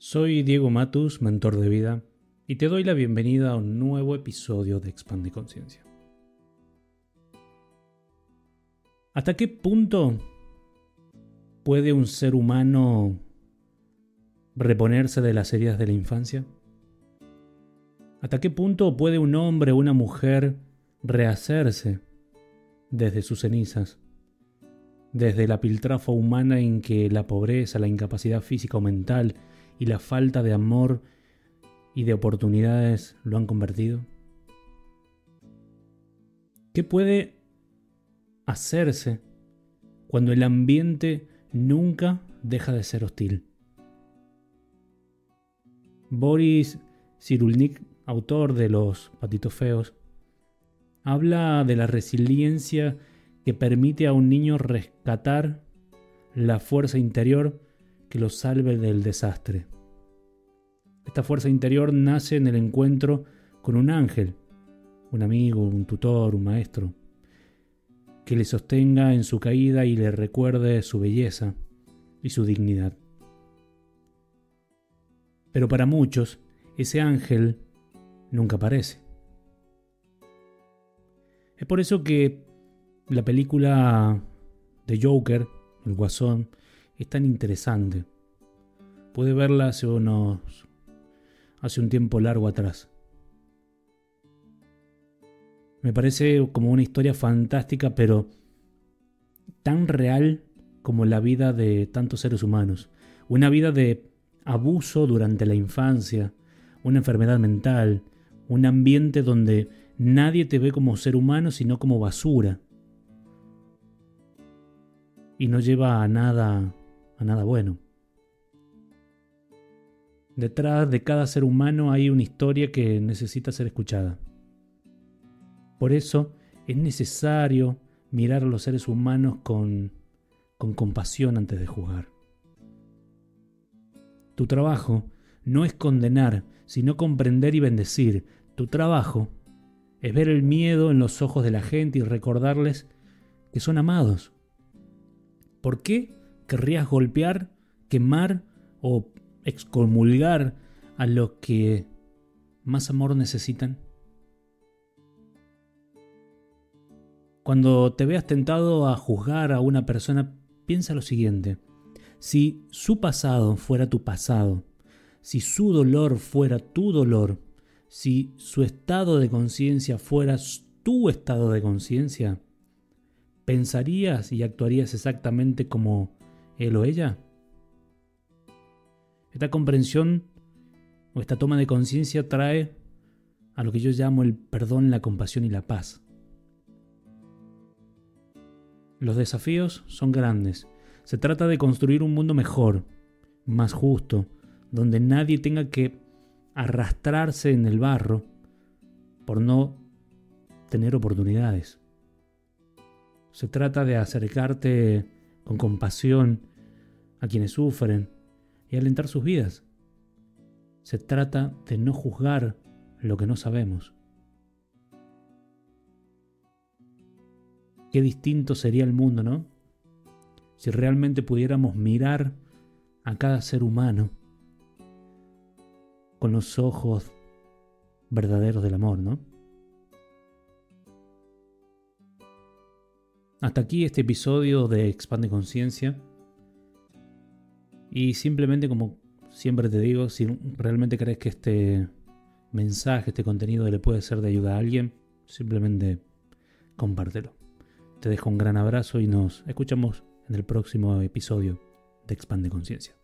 Soy Diego Matus, mentor de vida, y te doy la bienvenida a un nuevo episodio de Expande Conciencia. ¿Hasta qué punto puede un ser humano reponerse de las heridas de la infancia? ¿Hasta qué punto puede un hombre o una mujer rehacerse desde sus cenizas? Desde la piltrafa humana en que la pobreza, la incapacidad física o mental y la falta de amor y de oportunidades lo han convertido? ¿Qué puede hacerse cuando el ambiente nunca deja de ser hostil? Boris Cyrulnik, autor de Los Patitos Feos, habla de la resiliencia que permite a un niño rescatar la fuerza interior que lo salve del desastre. Esta fuerza interior nace en el encuentro con un ángel, un amigo, un tutor, un maestro, que le sostenga en su caída y le recuerde su belleza y su dignidad. Pero para muchos, ese ángel nunca aparece. Es por eso que la película de Joker, el Guasón, es tan interesante. Pude verla hace unos. hace un tiempo largo atrás. Me parece como una historia fantástica, pero tan real como la vida de tantos seres humanos. Una vida de abuso durante la infancia, una enfermedad mental, un ambiente donde nadie te ve como ser humano, sino como basura. Y no lleva a nada a nada bueno. Detrás de cada ser humano hay una historia que necesita ser escuchada. Por eso es necesario mirar a los seres humanos con, con compasión antes de juzgar. Tu trabajo no es condenar, sino comprender y bendecir. Tu trabajo es ver el miedo en los ojos de la gente y recordarles que son amados. ¿Por qué? Querrías golpear, quemar o excomulgar a los que más amor necesitan? Cuando te veas tentado a juzgar a una persona, piensa lo siguiente. Si su pasado fuera tu pasado, si su dolor fuera tu dolor, si su estado de conciencia fuera tu estado de conciencia, ¿pensarías y actuarías exactamente como él o ella. Esta comprensión o esta toma de conciencia trae a lo que yo llamo el perdón, la compasión y la paz. Los desafíos son grandes. Se trata de construir un mundo mejor, más justo, donde nadie tenga que arrastrarse en el barro por no tener oportunidades. Se trata de acercarte con compasión a quienes sufren y alentar sus vidas. Se trata de no juzgar lo que no sabemos. Qué distinto sería el mundo, ¿no? Si realmente pudiéramos mirar a cada ser humano con los ojos verdaderos del amor, ¿no? Hasta aquí este episodio de Expande Conciencia. Y simplemente como siempre te digo, si realmente crees que este mensaje, este contenido le puede ser de ayuda a alguien, simplemente compártelo. Te dejo un gran abrazo y nos escuchamos en el próximo episodio de Expande Conciencia.